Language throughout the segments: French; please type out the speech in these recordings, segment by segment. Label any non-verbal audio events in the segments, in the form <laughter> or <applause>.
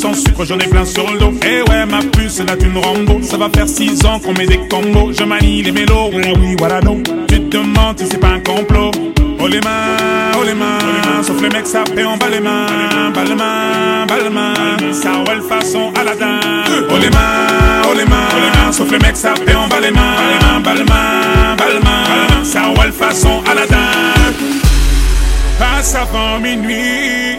sans sucre, j'en ai plein sur le dos. Eh ouais, ma puce, là, une Rambo. Ça va faire 6 ans qu'on met des combos. Je manie les mélos, voilà oui, voilà non. Tu te demandes si c'est pas un complot. Oh les mains, oh les mains, sauf les mecs ça fait en bas les mains, bas les mains, bas les mains, ça roule façon Aladdin. Oh les mains, oh les mains, sauf les mecs ça fait en bas les mains, bas les mains, bas les mains, ça roule façon Aladdin. Passe avant minuit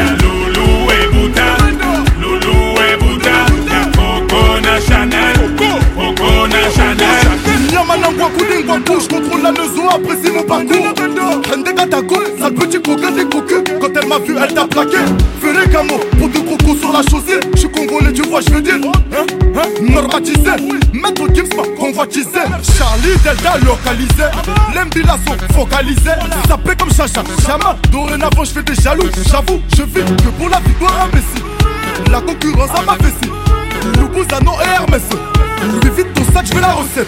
La maison, apprécie mon parcours. Hende Katako, sale petit coquin des cocus Quand elle m'a vu, elle t'a plaqué. Ferré Camo, pour deux crocos sur la chaussée. Je suis congolais, tu vois, je veux dire hein, hein, Normatisé, maître m'a convoitisé Charlie Delta localisé. L'embilasso focalisé. Paie comme chacha, chama Dorénavant, je fais des jaloux. J'avoue, je vis que pour la victoire imbécile La concurrence à ma vessie. Loubouzano et Hermès. Lui vite ton sac, je veux la recette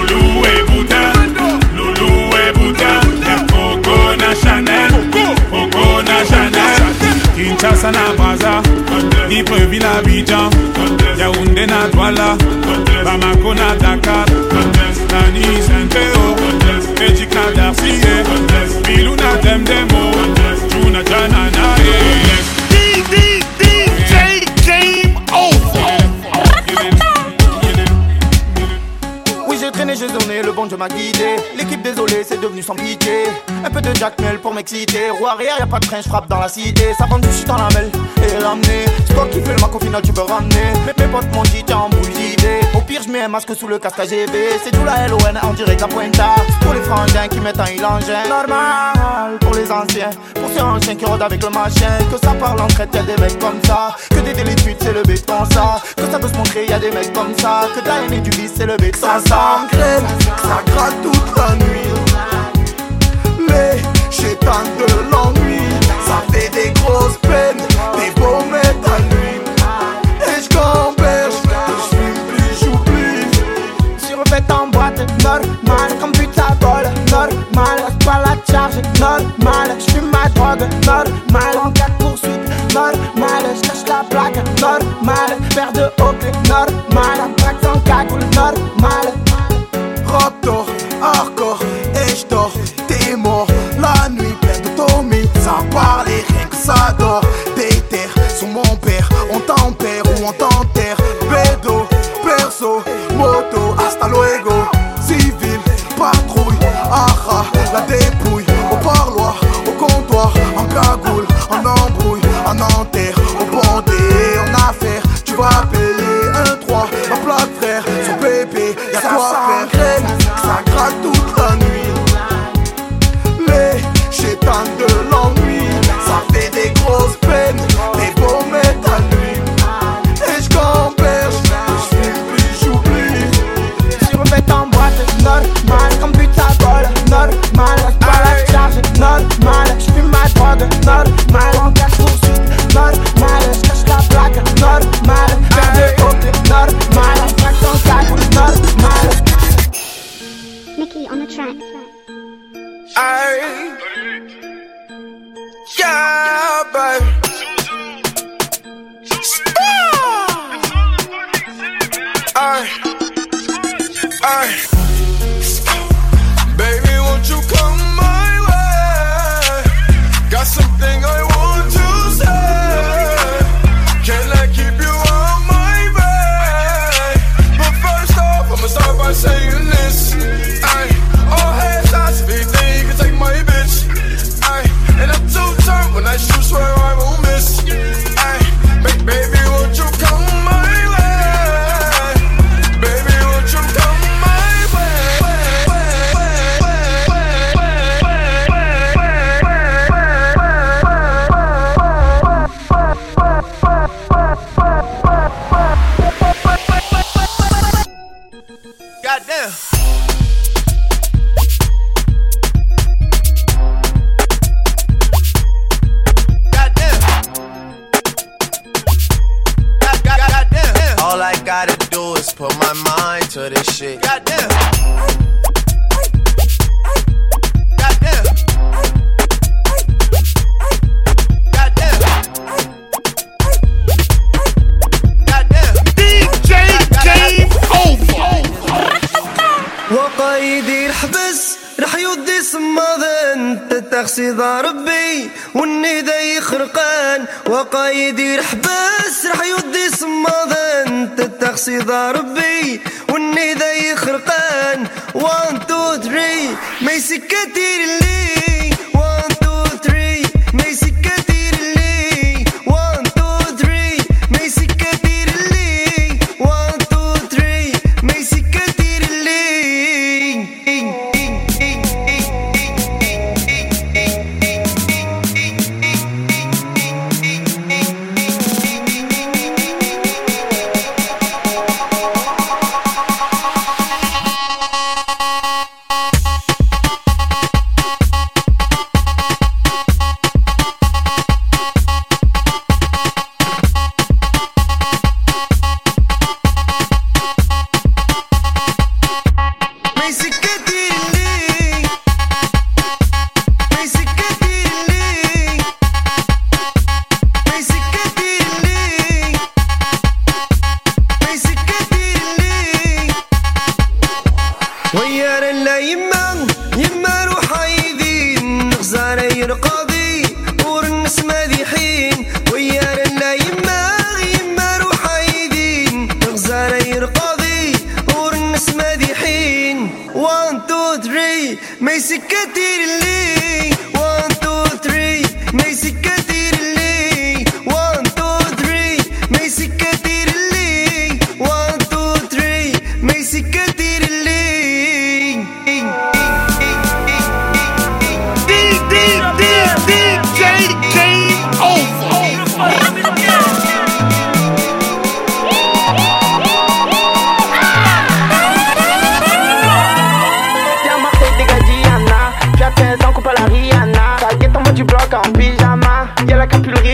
Kinshasa na Braza, Libreville Abidjan. Yaoundé Douala, Bamako Dakar M'exciter. Roue arrière, y'a pas de train, frappe dans la cité. Ça vend du shit dans la mêle et ramener. C'est toi qui fais le mac au final, tu peux ramener. Mais mes potes m'ont dit, t'es en boule d'idée. Au pire, je mets un masque sous le casque AGB. C'est tout la LON en direct la pointa. Pour les frangins qui mettent un ilangin. Normal pour les anciens. Pour ceux anciens qui rôdent avec le machin. Que ça parle entre elles, des mecs comme ça. Que des d'études, c'est le béton ça. Que ça peut se montrer, y'a des mecs comme ça. Que t'as aimé du vice, c'est le béton ça. Ça s'engraine, ça gratte toute la nuit j'éteins de l'ennui. Ça fait des grosses peines, des beaux à nuit Et j'gamberge, je fume plus, j'oublie Survêt en boîte, normal, comme but à bol, normal Pas la charge, normal, j'fume ma drogue, normal. En cas de poursuite, normal, j'cache la plaque, normal. Paire de haut, normal, traque sans cagoule, normal bébé, y'a quoi faire, ça, ça, tout. is put my mind to this shit. Goddamn. Goddamn. Goddamn. DJ Game وقايدي رح يودي يخرقان وقايدي الحبس رح يودي صمادة أنت التخصيص ربي واني ذا يخرقان وان تو ثري ما يسكتي لي me si che ti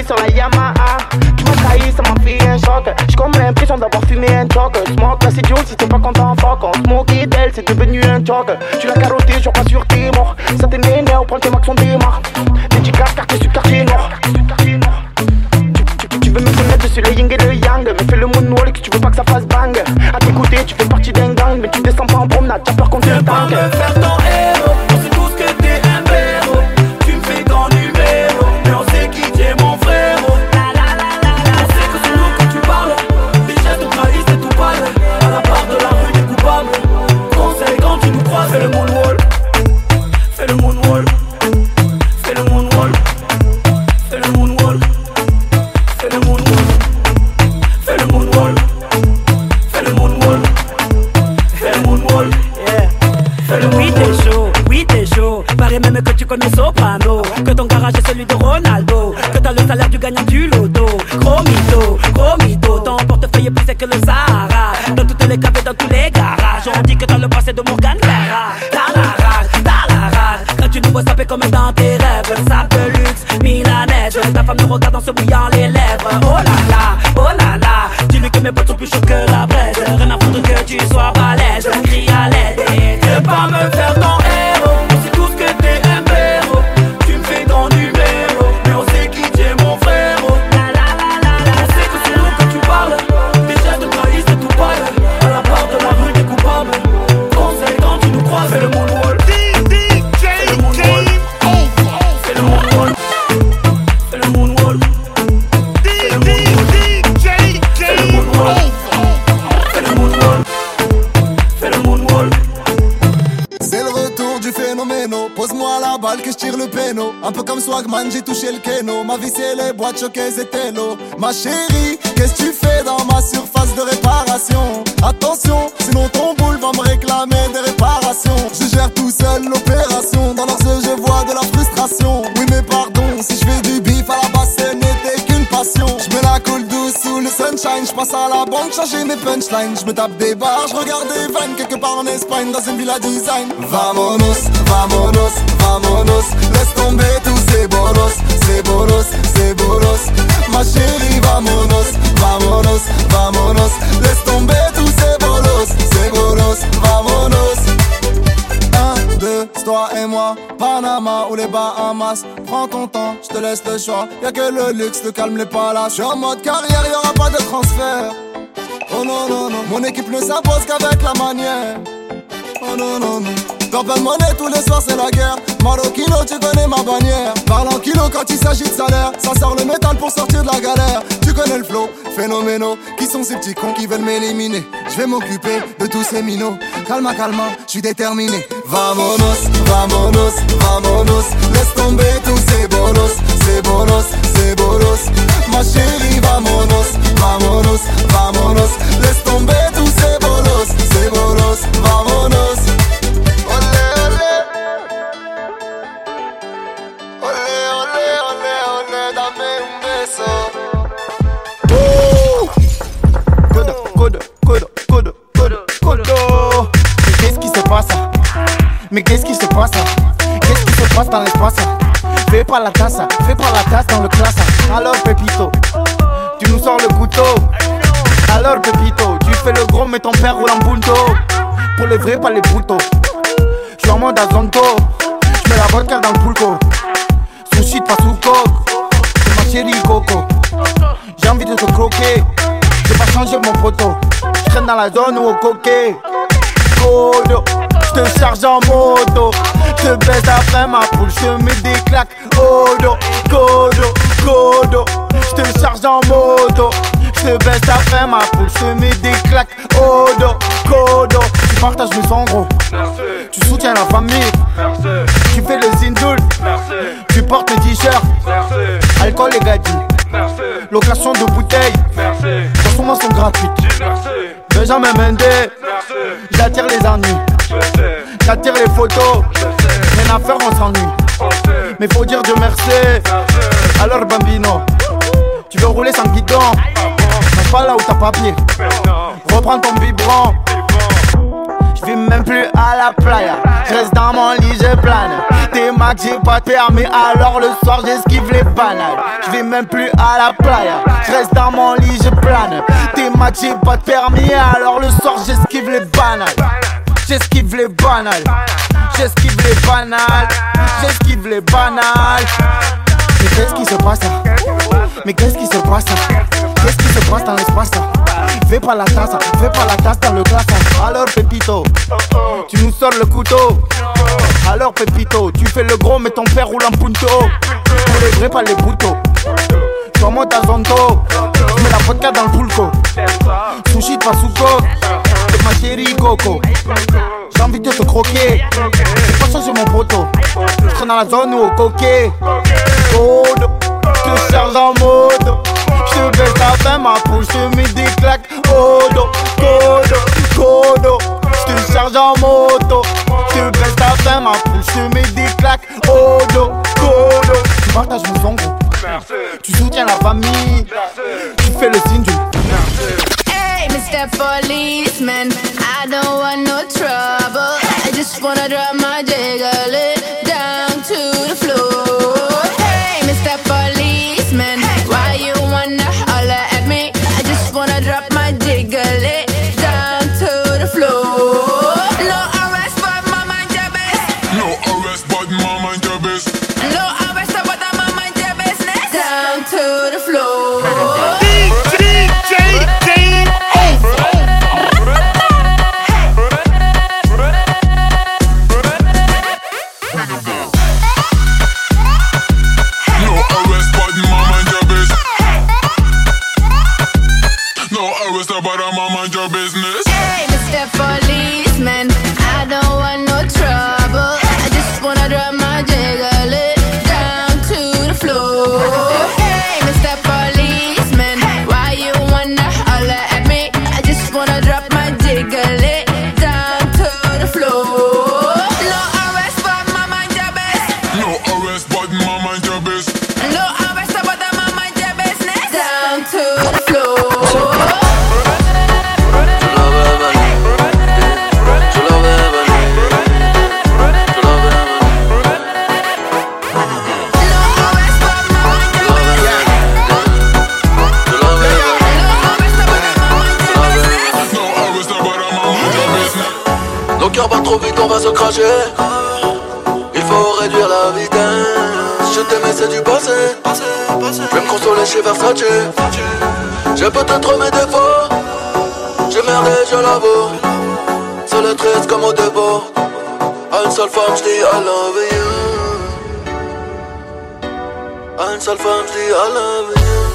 sur la Yamaha. Tu m'as trahi, ça m'a fait un choc. J'ai comme l'impression d'avoir fumé un choc. Smoke, c'est dur si t'es pas content, fuck. On se moquait d'elle, c'est devenu un choc. Tu l'as carotté, je crois sur tes morts. Ça t'énerve, prends tes maxons should go. J'ai touché le keno. Ma vie, c'est les boîtes choquées et télo. Ma chérie, qu'est-ce que tu fais dans ma surface de réparation? Attention, sinon ton boule va me réclamer des réparations. Je gère tout seul l'opération. Dans leurs je vois de la frustration. Oui, mais pardon, si je fais du bif à la base, ce n'était qu'une passion. Je me la coule douce sous le sunshine. Je passe à la banque, changer mes punchlines. Je me tape des barres, je regarde des vannes quelque part en Espagne dans une villa design. Vamonos, vamonos, vamonos. Laisse tomber Ma chérie, vamonos, vamonos, vamonos. Laisse tomber tous ces bolos, ces bolos, vamonos. Un, deux, toi et moi, Panama ou les Bahamas. Prends ton temps, je te laisse le choix. Y'a que le luxe, le calme, les palaces. J'suis en mode carrière, y'aura pas de transfert. Oh non, non, non, mon équipe ne s'impose qu'avec la manière. Oh non, non, non. Purple monnaie tous les soirs, c'est la guerre. Marokino, tu connais ma bannière. Parle en kilo quand il s'agit de salaire. Ça sort le métal pour sortir de la galère. Tu connais le flow, phénoménaux. Qui sont ces petits cons qui veulent m'éliminer? Je vais m'occuper de tous ces minots. Calma, calma, je suis déterminé. Vamonos, vamonos, vamonos. Laisse tomber tous ces bolos, ces bolos, ces bolos. Ma chérie, vamonos, vamonos, vamonos. Laisse tomber tous ces bolos, ces bolos, vamonos. Mais qu'est-ce qui se passe? Mais qu'est-ce qui se passe? Qu'est-ce qui se passe dans l'espace? Fais pas la tasse, fais pas la tasse dans le classe. Alors Pépito, tu nous sors le couteau. Alors Pépito, tu fais le gros mais ton père roule en punto. Pour les vrais, pas les putos. J'suis en mode azonto. J'mets la vodka dans le pulco. Sushi pas sous coke. C'est ma chérie Coco. J'ai envie de te croquer. Changé mon poteau. J'traîne dans la zone où au coquet. Codo, j'te charge en moto. Te baisse après ma poule, j'te mets des claques. Odo, codo, codo. J'te charge en moto. J'te baisse après ma poule, j'te mets des claques. Odo, codo. Tu partages mes sons gros. Tu soutiens la famille. Tu fais le zindoul. Tu portes mes t-shirts. Alcool et gadgets. Location de bouteilles. Consommation gratuite. Benjamin Mendes. J'attire les ennuis. J'attire les photos. Rien à faire, on s'ennuie. Mais faut dire Dieu merci. Alors Bambino, tu veux rouler sans guidon. Mais pas là où t'as papier. Reprends ton biberon. Je vis même plus à la playa. Je reste dans mon lit, je plane. T'es max, j'ai pas de permis, alors le soir j'esquive les banales. Je vis même plus à la playa. Je reste dans mon lit, je plane. T'es max, j'ai pas de permis, alors le soir j'esquive les banales. J'esquive les banales. J'esquive les banales. J'esquive les banales. Mais qu'est-ce qui se passe Mais qu'est-ce qui se passe se passe dans l'espace Fais pas la tasse, fais pas la tasse dans le glace Alors Pépito, tu nous sors le couteau. Alors Pépito, tu fais le gros mais ton père roule en punto. Pour les vrais pas les bouteaux Sur moi ta zonto mets la vodka dans le pulco. Sushi pas sous C'est ma chérie Coco. J'ai envie de te croquer. J'ai pas changé mon poteau. Je dans la zone où au coquet. Codo, je te charge en moto J'suis que ça fait ma pousse, mis des claques au dos, codo, codo. J'te charge en moto. J'suis que ça fait ma pousse, mis des claques au dos. Tu partages mon son, Tu soutiens la famille. Tu fais le signe du. Hey, Mr. Policeman, I don't want no trouble. I just wanna drop my jigger. À une seule femme, je dis I love you.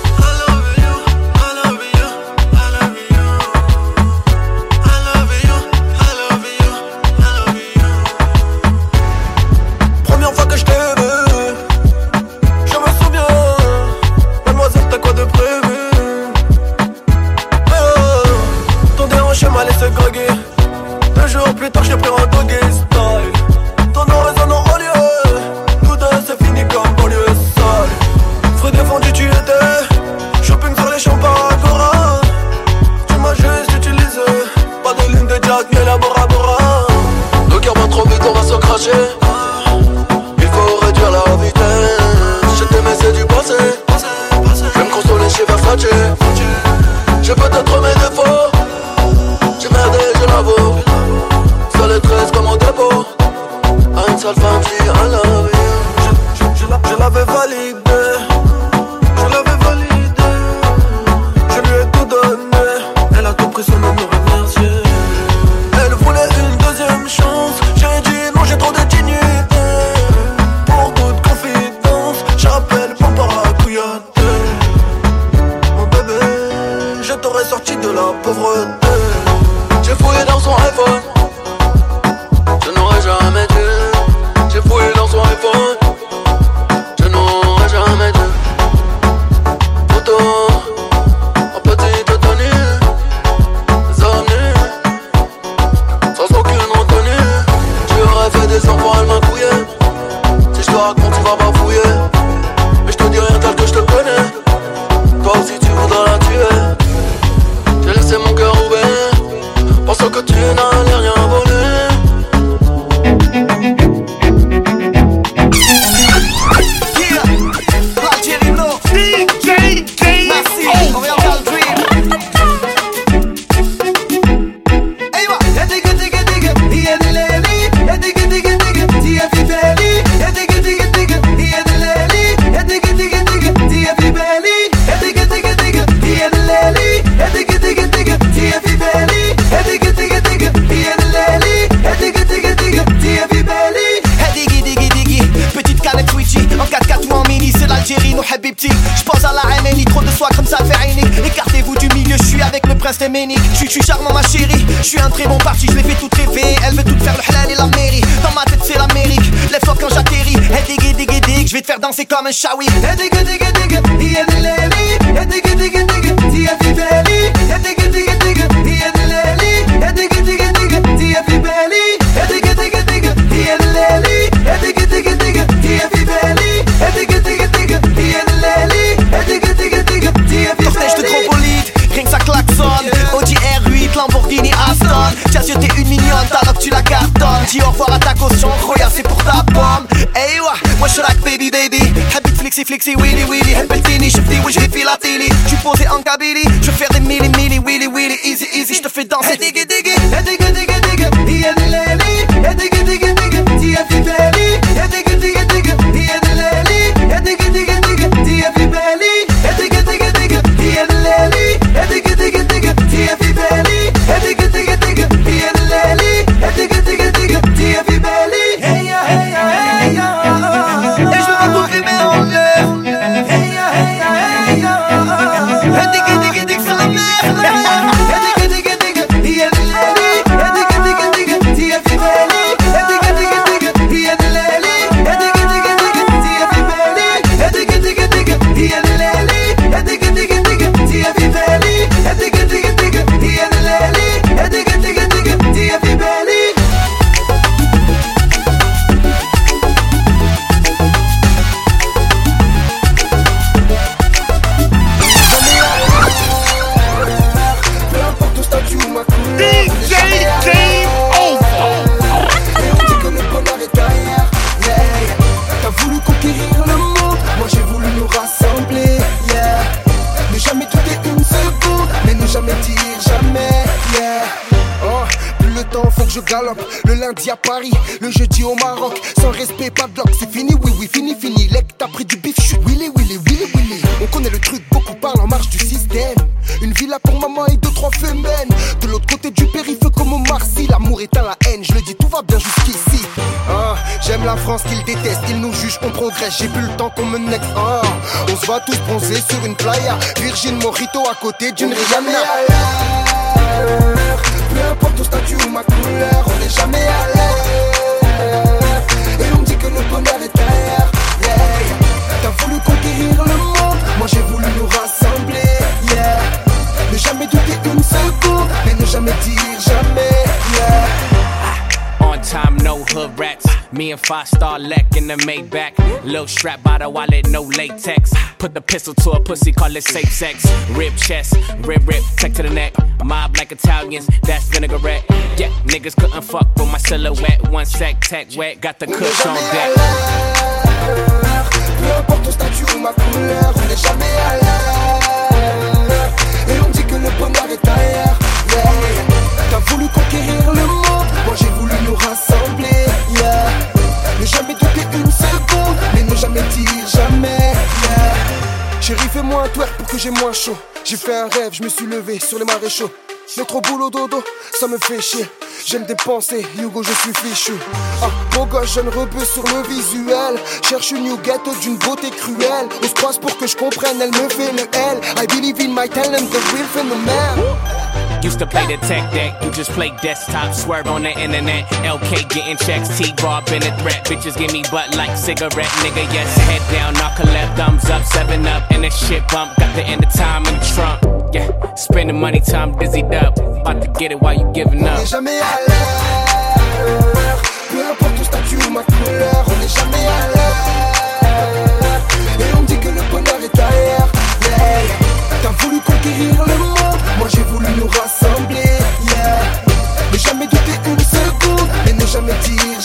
Faire danser J'ai plus le temps qu'on me next Ah, On se va tous bronzer sur une playa. Virgin Morito à côté d'une Rihanna and five star Leck in the Maybach. Low strap by the wallet, no latex. Put the pistol to a pussy, call it safe sex. Rib chest, rib rip, tech to the neck. Mob like Italians, that's vinaigrette. Yeah, niggas couldn't fuck with my silhouette. One sec, tech wet, got the kush on deck. Peu importe ton statut ou ma couleur, on n'est jamais à. Et on dit que le bonheur est derrière. Yeah. T'as voulu conquérir le monde, moi j'ai voulu nous rassembler. Chérie, fais-moi un twerk pour que j'ai moins chaud. J'ai fait un rêve, je me suis levé sur les maréchaux. Notre boulot dodo, ça me fait chier. J'aime dépenser, Hugo, je suis fichu. Ah, beau gosse, jeune rebeu sur le visuel. Cherche une new ghetto d'une beauté cruelle. On se croise pour que je comprenne, elle me fait le L. I believe in my talent, the real phenomenon. Used to play the tech deck, you just play desktop, swerve on the internet. LK getting checks, T-Raw been a threat. Bitches give me butt like cigarette, nigga. Yes, head down, knock a left, thumbs up, seven up, and the shit bump. Got the end of time in the trunk. Yeah, spending money, time dizzied up. About to get it while you giving On n'est jamais à l'heure. Peu importe ton statut ou ma couleur, on n'est jamais à l'heure. Et on dit que le bonheur est. Yeah. T'as voulu conquérir le monde, moi j'ai voulu nous rassembler. Yeah. Ne jamais douter une seconde, mais ne jamais dire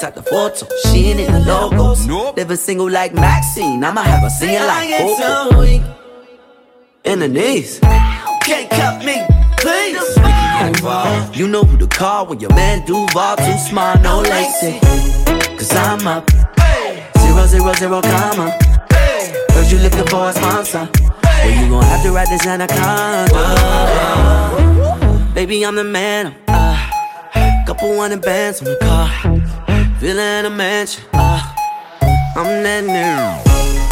double the photo. She ain't in the logos. Nope. Living single like Maxine. I'ma have her singing like Coco. In the knees. Can't cut me, please. You know who to call when your man Duval too smart, no lazy. Cause I'm up. Zero, zero, zero, comma. Heard you looking for a sponsor. Well, you gon' have to write this anaconda. Baby, I'm the man. Uh, couple hundred bands on the car. In a mansion. Uh, I'm that new.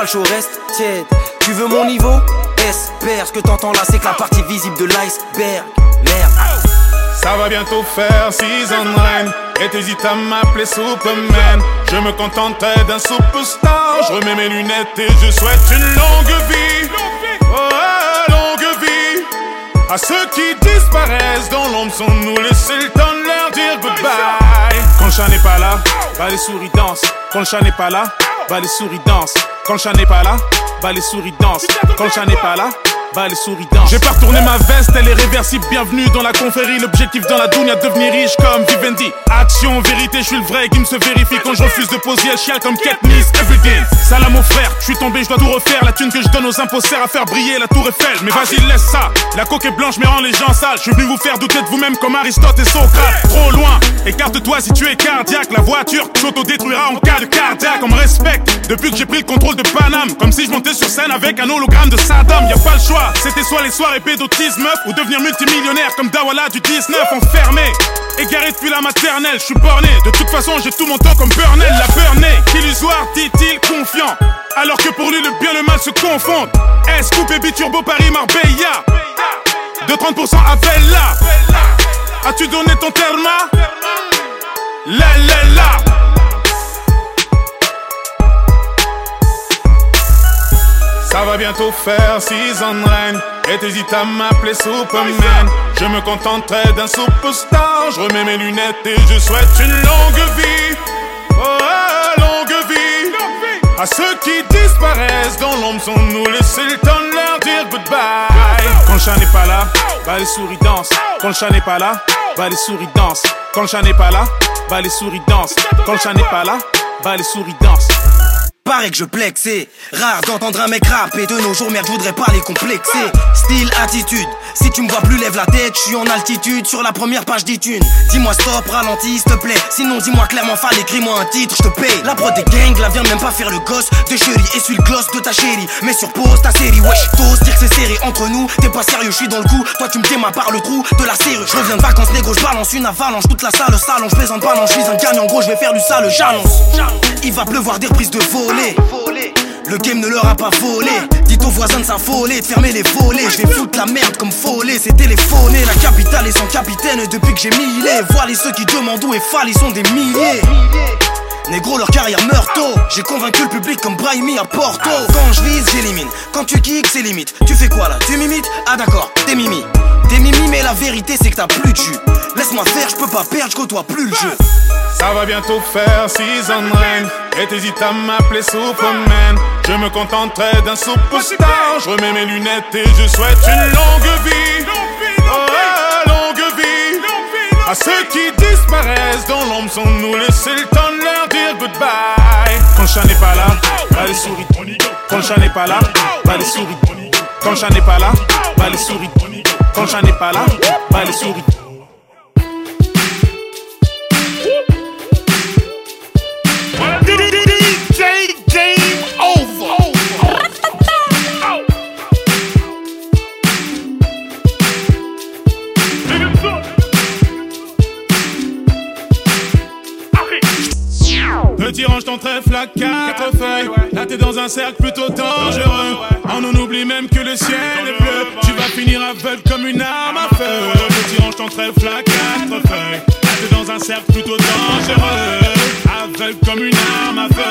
Reste tiède. Tu veux mon niveau? Espère, ce que t'entends là, c'est que la partie visible de l'iceberg. Merde. Ça va bientôt faire six ans règne Et t'hésites à m'appeler Superman. Je me contenterai d'un superstar. Je remets mes lunettes et je souhaite une longue vie. Oh, longue vie. À ceux qui disparaissent dans l'ombre Sans nous laisser le temps de leur dire goodbye. Quand le chat n'est pas là, bah les souris dansent. Quand le chat n'est pas là, bah les souris dansent Quand le chat n'est pas là, bah les souris dansent Quand le chat n'est pas là, bah J'ai pas retourné ma veste, elle est réversible. Bienvenue dans la confrérie, l'objectif dans la dounia Devenir riche comme Vivendi. Action, vérité, je suis le vrai, qui me se vérifie. Quand je refuse de poser, elle chiale comme Katniss Everyday, salam mon frère, je suis tombé, je dois tout refaire. La thune que je donne aux impôts sert à faire briller la tour Eiffel. Mais vas-y laisse ça, la coque est blanche mais rend les gens sales. Je suis venu vous faire douter de vous-même comme Aristote et Socrate. Trop loin, écarte-toi si tu es cardiaque. La voiture s'auto-détruira en cas de cardiaque. On me respecte, depuis que j'ai pris le contrôle de Paname. Comme si je montais sur scène avec un hologramme de Saddam. Y a pas le choix, c'était soit les soirées pédotisme Ou devenir multimillionnaire comme Dawala du 19 Enfermé, égaré depuis la maternelle. Je suis borné, de toute façon j'ai tout mon temps comme Burnell. La burnée, illusoire dit-il confiant. Alors que pour lui le bien et le mal se confondent. S, Coupe, Baby Turbo, Paris, Marbella? De 30% appelle là As-tu donné ton terma La la la Ça va bientôt faire six ans de règne. Et t'hésites à m'appeler Superman. Je me contenterai d'un superstar. Je remets mes lunettes et je souhaite une longue vie. Oh, longue vie. À ceux qui disparaissent dans l'ombre Sans nous laisser le temps de leur dire goodbye. Quand le chat n'est pas là, bah les souris dansent. Quand le chat n'est pas là, bah les souris dansent. Quand le chat n'est pas là, bah les souris dansent. Quand le chat n'est pas là, bah les souris dansent. Pareil que je c'est rare d'entendre un mec rapper de nos jours, merde, je voudrais pas les complexer. Style, attitude, si tu me vois plus, lève la tête, je suis en altitude sur la première page d'iTunes. Dis-moi stop, ralentis, s'il te plaît. Sinon, dis-moi clairement, fall, écris-moi un titre, je te paye. La prod des gang, la vient même pas faire le gosse de chérie. Essuie le gloss de ta chérie, mais sur pause ta série, wesh. T'oses dire que c'est serré entre nous, t'es pas sérieux, je suis dans le coup. Toi, tu me démas par le trou de la serrure. Je reviens de vacances, négro, je balance une avalanche, toute la salle, salon, je plaisante pas, non, je suis un gros, je vais faire du sale, j'annonce. Il va pleuvoir des reprises de Le game ne leur a pas volé. Dites aux voisins de s'affoler, de fermer les volets. Je vais foutre la merde comme follet. C'est téléphoné, la capitale est sans capitaine depuis que j'ai millé. Voilà ceux qui demandent où est Fall, ils sont des milliers. Négro, leur carrière meurt tôt. J'ai convaincu le public comme Brahimi à Porto. Quand je vise, j'élimine. Quand tu kicks, c'est limite. Tu fais quoi là? Tu m'imites? Ah d'accord, t'es mimi. T'es mimi, mais la vérité c'est que t'as plus de jus. Laisse-moi faire, je peux pas perdre, je côtoie plus le jeu. Ça va bientôt faire season rain Et t'hésites à m'appeler Superman. Je me contenterai d'un superstar Je remets mes lunettes et je souhaite une longue vie. Oh, longue vie. À ceux qui disparaissent dans l'ombre sans nous laisser le temps de leur dire goodbye. Quand le n'est pas là, bah les souris. Quand le n'est pas là, bah les souris. Quand le chat n'est pas là, bah les souris Quand chat n'est pas là, bah les souris. Petit range ton trèfle à quatre feuilles. Là t'es dans un cercle plutôt dangereux. On en oublie même que le ciel est bleu. Finir aveugle comme une arme à feu. Petit range ton trèfle à quatre feuilles. T'es dans un cercle plutôt dangereux. Aveugle comme une arme à feu.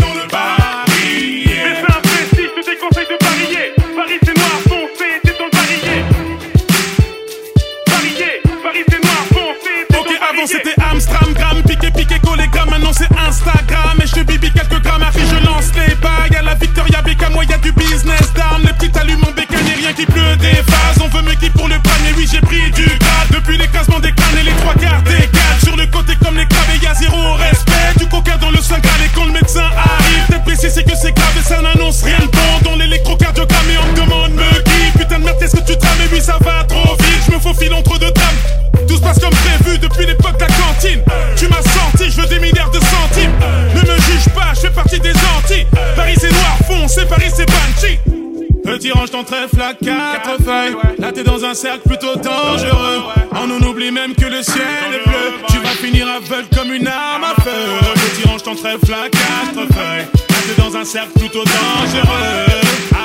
Dans le barillet. Mais c'est un prestige, je te déconseille de parier. Paris c'est noir foncé, t'es dans le barillet. Parier, Paris c'est noir foncé, t'es Ok, avant c'était Amstram, gramme, piqué, piqué, collé, gramme. Maintenant c'est Instagram. Et je te bibi quelques grammes. Après je lance les bagues. À la Victoria Beckham, moi y'a du business d'armes. Les en bécane et rien qui pleut des phases. On veut me qui pour le panier. Oui, j'ai pris du grade. Depuis l'écrasement des crânes et les trois quarts des gars. Sur le côté comme les cravés, y'a zéro respect. Du coca dans le sein grave. Et quand le médecin arrive, baissée, c'est que c'est grave. Et ça n'annonce rien de bon. Dans l'électrocardiogramme, et on me demande me qui. Putain de merde, qu'est-ce que tu trames? Et oui, ça va trop vite. Je me faufile entre deux trames. Tout se passe comme prévu depuis l'époque de la cantine. Tu m'as senti, je veux des milliards de centimes. Ne me juge pas, je fais partie des Antilles. Paris c'est noir foncé, Paris c'est Banshee. Petit range ton trèfle à quatre feuilles. Là t'es dans un cercle plutôt dangereux. On en oublie même que le ciel est bleu. Tu vas finir aveugle comme une arme à feu. Petit range ton trèfle à quatre feuilles. Là t'es dans un cercle plutôt dangereux.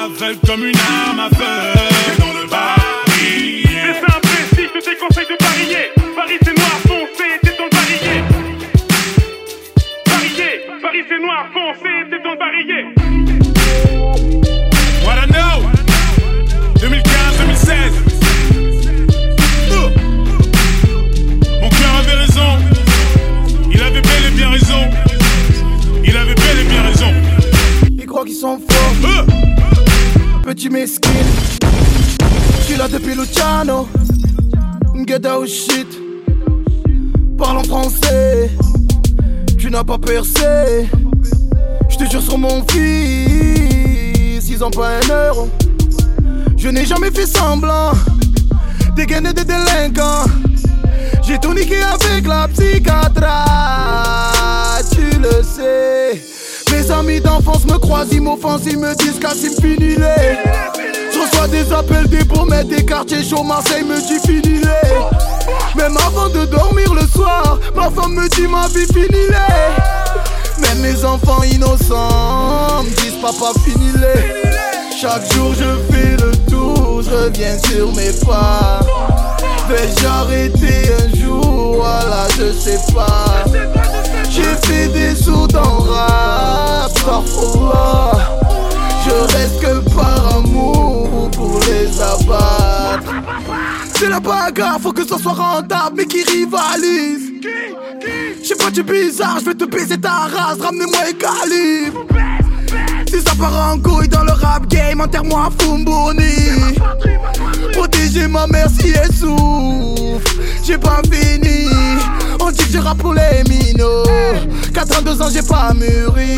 Aveugle comme une arme à feu. Dans le. Mais c'est un je te déconseille de parier. Paris c'est noir foncé, t'es dans le barillet. Parier, Paris c'est noir foncé, t'es dans le barillet. Sont forts. Euh. Petit mesquin. Suis là depuis Luciano. Get out shit. Parle en français. Tu n'as pas percé. Je te jure sur mon fils. Ils ont pas un euro. Je n'ai jamais fait semblant. Dégainer des délinquants. J'ai tout niqué avec la psychiatre. Tu le sais. Mes amis d'enfance me croisent, ils m'offensent, ils me disent Cassim finis-les. Je reçois des appels des promesses, des quartiers chauds, Marseille me dit finis-les. Même avant de dormir le soir, ma femme me dit ma vie finis-les. Même mes enfants innocents me disent papa finis-les. Chaque jour je fais le tour, je reviens sur mes pas. Vais-je arrêter un jour, voilà je sais pas. Fait des sauts dans rap. Je reste que par amour pour les abattre. C'est la bagarre, faut que ça soit rentable, mais qui rivalise? J'ai pas du bizarre, je vais te baiser ta race, ramenez-moi un calibre. Si ça part en couille dans le rap game, enterre-moi Fumboni. Protéger ma mère si elle souffre, j'ai pas fini. Quand je pour les minots. 82 ans j'ai pas mûri.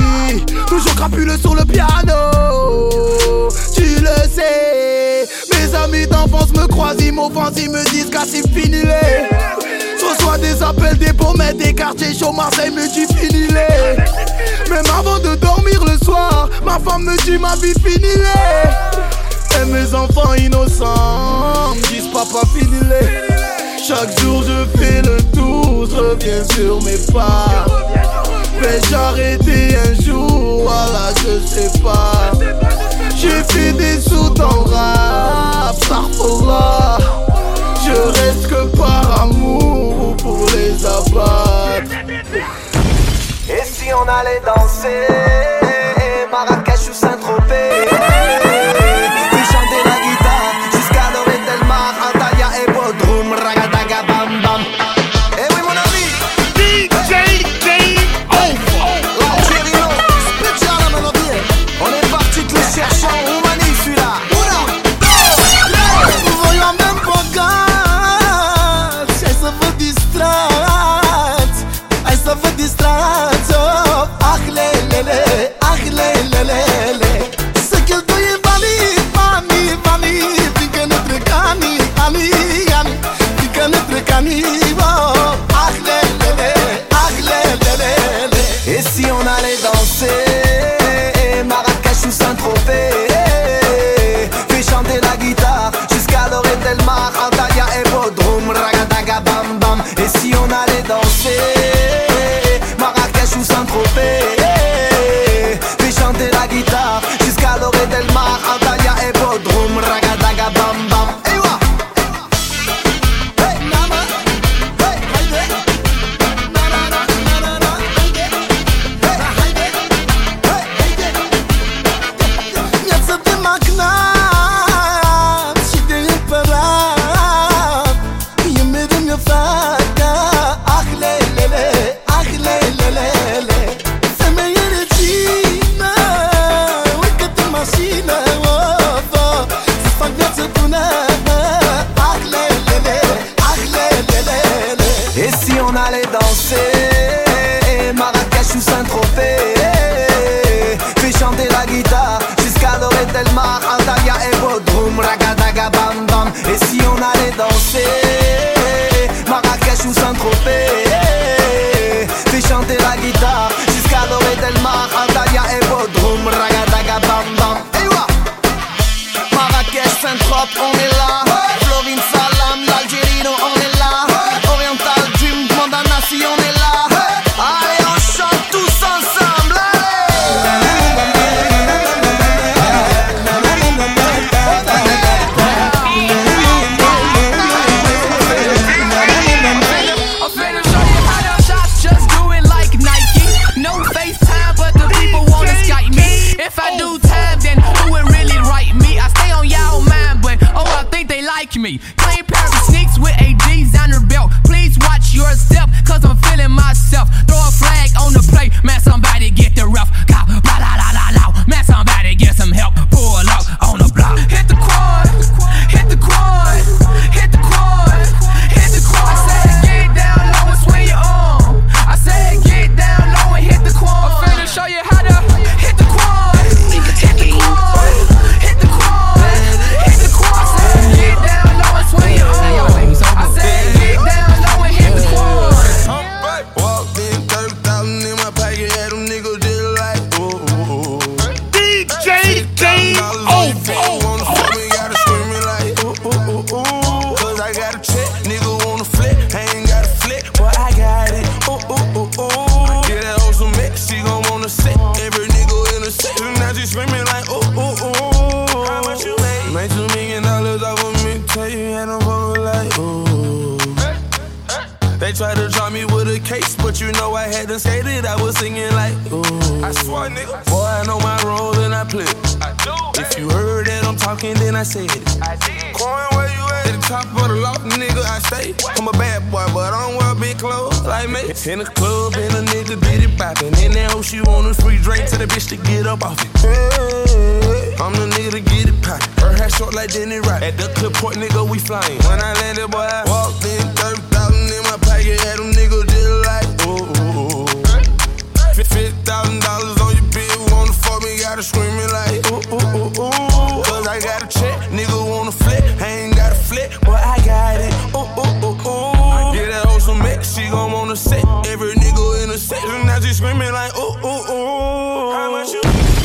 Toujours crapuleux sur le piano. Tu le sais Mes amis d'enfance me croisent, ils m'offensent, ils me disent qu'à c'est fini les. Je reçois des appels des pommettes, des quartiers chauds, Marseille me dit fini les. Même avant de dormir le soir, ma femme me dit ma vie fini les. Et mes enfants innocents me disent papa fini les. Chaque jour je fais le tour, je reviens sur mes pas. Vais-je arrêter un jour Voilà, je sais pas. J'ai fait des sous dans rap, sarfola. Je reste que par amour pour les abattre. Et si on allait danser?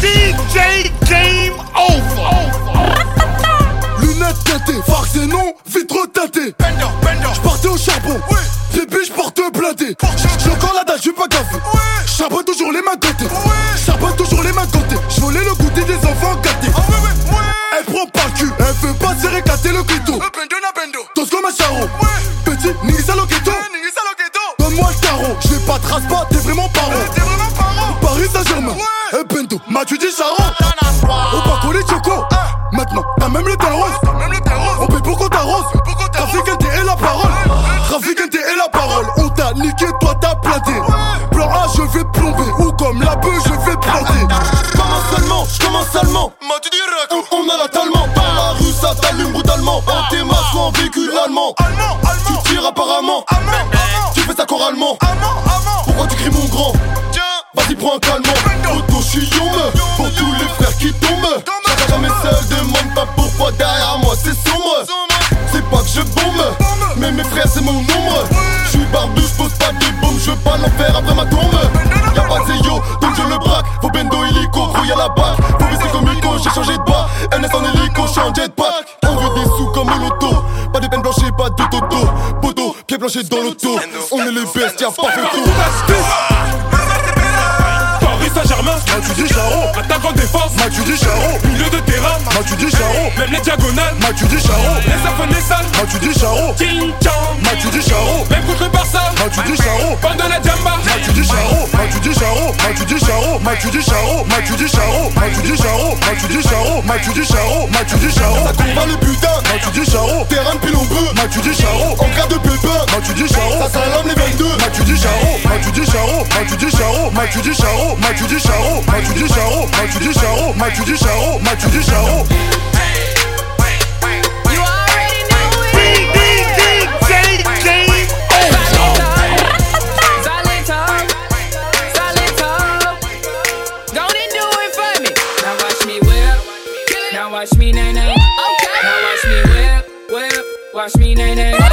DJ Game Over. <laughs> Lunettes tâtées, farce et non, vitre tâtée. Bender, bender. J'partais au charbon. Oui. Début, j'porte platé. J'ai encore la dalle, j'suis pas gaffe. Oui. Charbon toujours. transport Paris Saint-Germain, Mathieu Charo. Attaque en défense, Mathieu Charo. Milieu de terrain, Mathieu Charo. Même les diagonales, Mathieu Charo. Les affaires des salles, Mathieu Charo. King Kong, Mathieu Charo. Mathieu du Charo, Mathieu du Charo, Mathieu du Charo, Mathieu du Charo, Mathieu du Charo, Mathieu du Charo. Ça combat les putains, Mathieu du Charo, terrain pile au bleu, Mathieu du Charo, en cas de pépin, Mathieu du Charo, ça s'alarme les 22, Mathieu du Charo, Mathieu du Charo, Mathieu du Charo, Mathieu du Charo, Mathieu du Charo, Mathieu du Charo, Mathieu du Charo, Mathieu du Charo, Mathieu du Charo. watch me, nay, nay.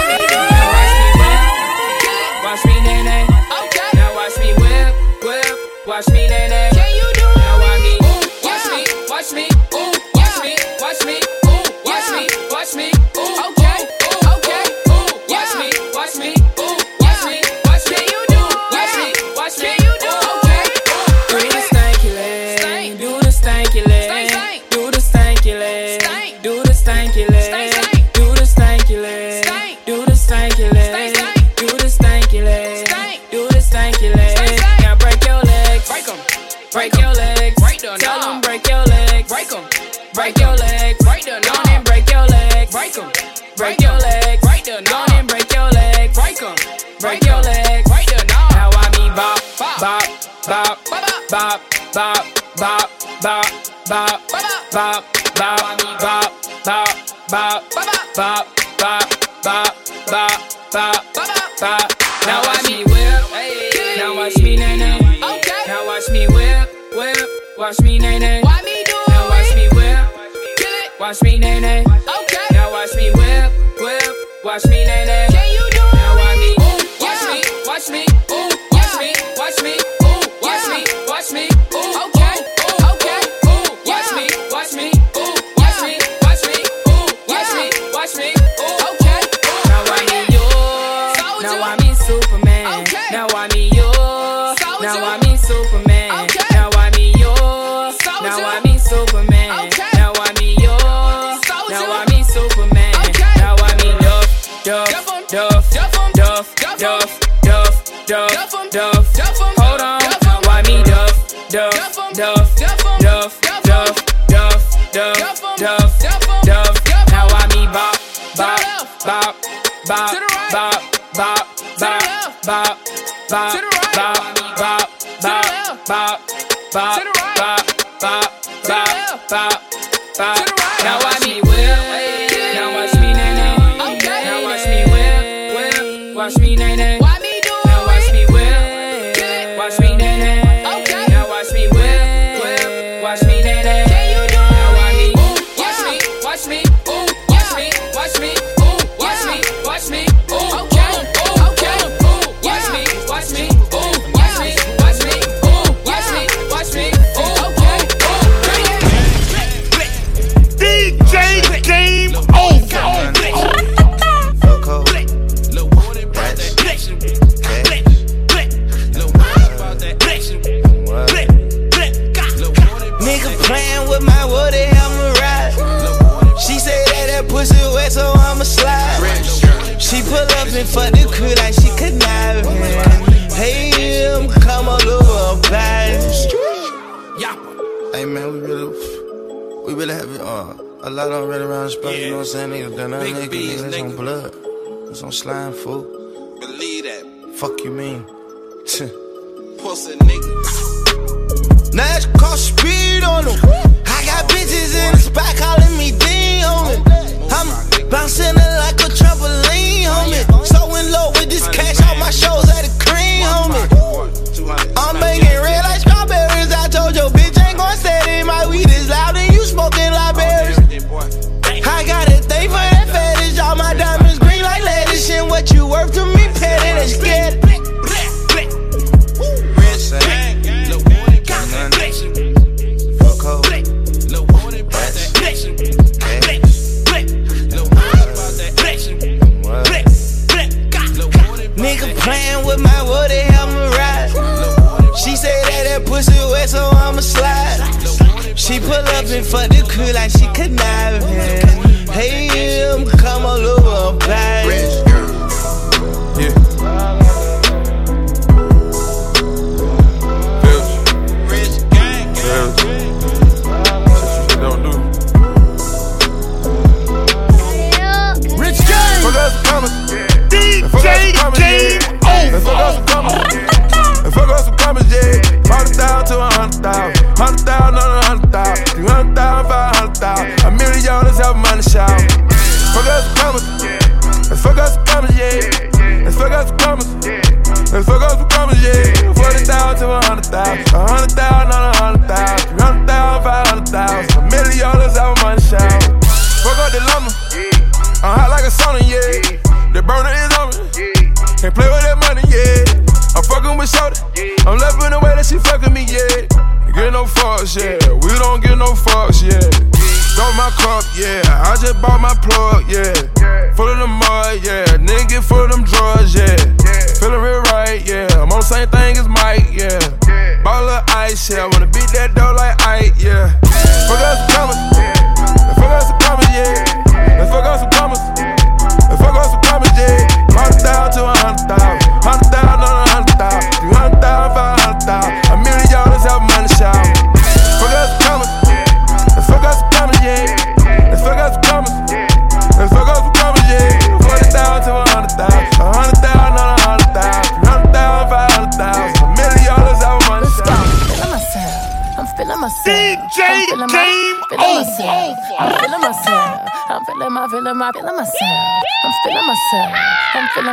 bop, bop, bop. Now watch me whip, now watch me nay nay. Okay. Now watch me whip, whip, watch me nay nay. Why me do it, Now watch me whip, watch me nay nay. Okay. Now watch me whip, whip, watch me nay nay. Can you do On fool. Believe that. Fuck you mean? Pussy nigga. Now it's cross speed on them. I got bitches in the spot calling me Dean, homie. I'm bouncing wet, so I'ma slide. She pull up and fuck the crew like she conniving. Hey, I'm come all over back.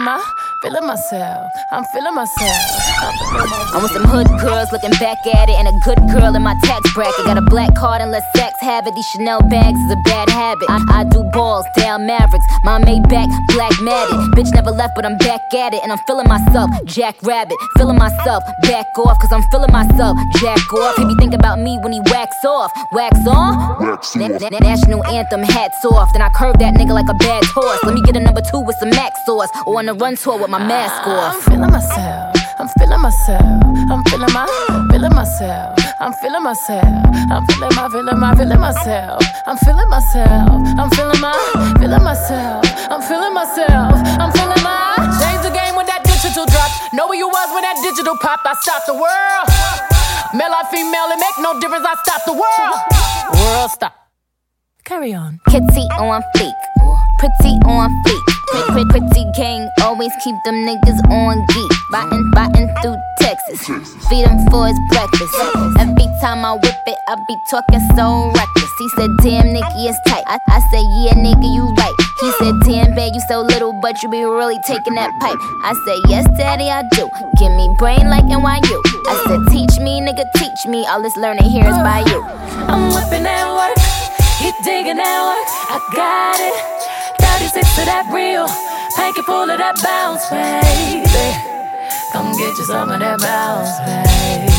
My, feeling myself. I'm feeling myself. I'm. I'm with some hood girls looking back at it, and a good girl in my tax bracket. Got a black card and let sex have it. These Chanel bags is a bad habit. I, I do balls, down Mavericks. My Maybach, black matted. Bitch never left, but I'm back at it, and I'm feeling myself. Jack Rabbit, feeling myself. Back off, cause I'm feeling myself. Jack off. He be thinking about me when he wax off. Wax on? Na- na- national anthem, hats off. Then I curve that nigga like a bad horse. Let me get a number two with some max sauce, or on a run tour with my mask ah, off. I'm feeling myself. I'm feeling myself. I'm feeling my, feeling myself. I'm feeling myself. I'm feeling my, feeling my, feeling myself. I'm feeling myself. I'm feeling my, feeling myself. I'm feeling myself. I'm feeling my. Change the game when that digital drop. Know where you was when that digital pop. I stopped the world. Male or female, it make no difference. I stopped the world. World stop. Carry on. Kitty on fleek, pretty on fleek. Pretty, pretty, gang, always keep them niggas on geek. Biting, biting through Texas. Feed him for his breakfast. Every time I whip it, I be talking so reckless. He said, Damn, Nicky, it's tight. I, I said, Yeah, nigga, you right. He said, Damn, babe, you so little, but you be really taking that pipe. I said, Yes, daddy, I do. Give me brain like NYU. I said, Teach me, nigga, teach me. All this learning here is by you. I'm whipping that work. He digging that work. I got it. 36 to that real. Panky full of that bounce, baby. Come get you some of that bounce, baby.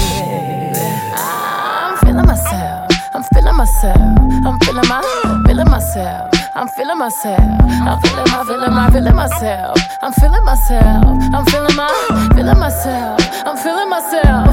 I'm feeling myself. I'm feeling myself. I'm feeling my, feeling myself. I'm feeling myself. I'm feeling my, feeling my, feeling myself. I'm feeling myself. I'm feeling my, feeling myself. I'm feeling myself.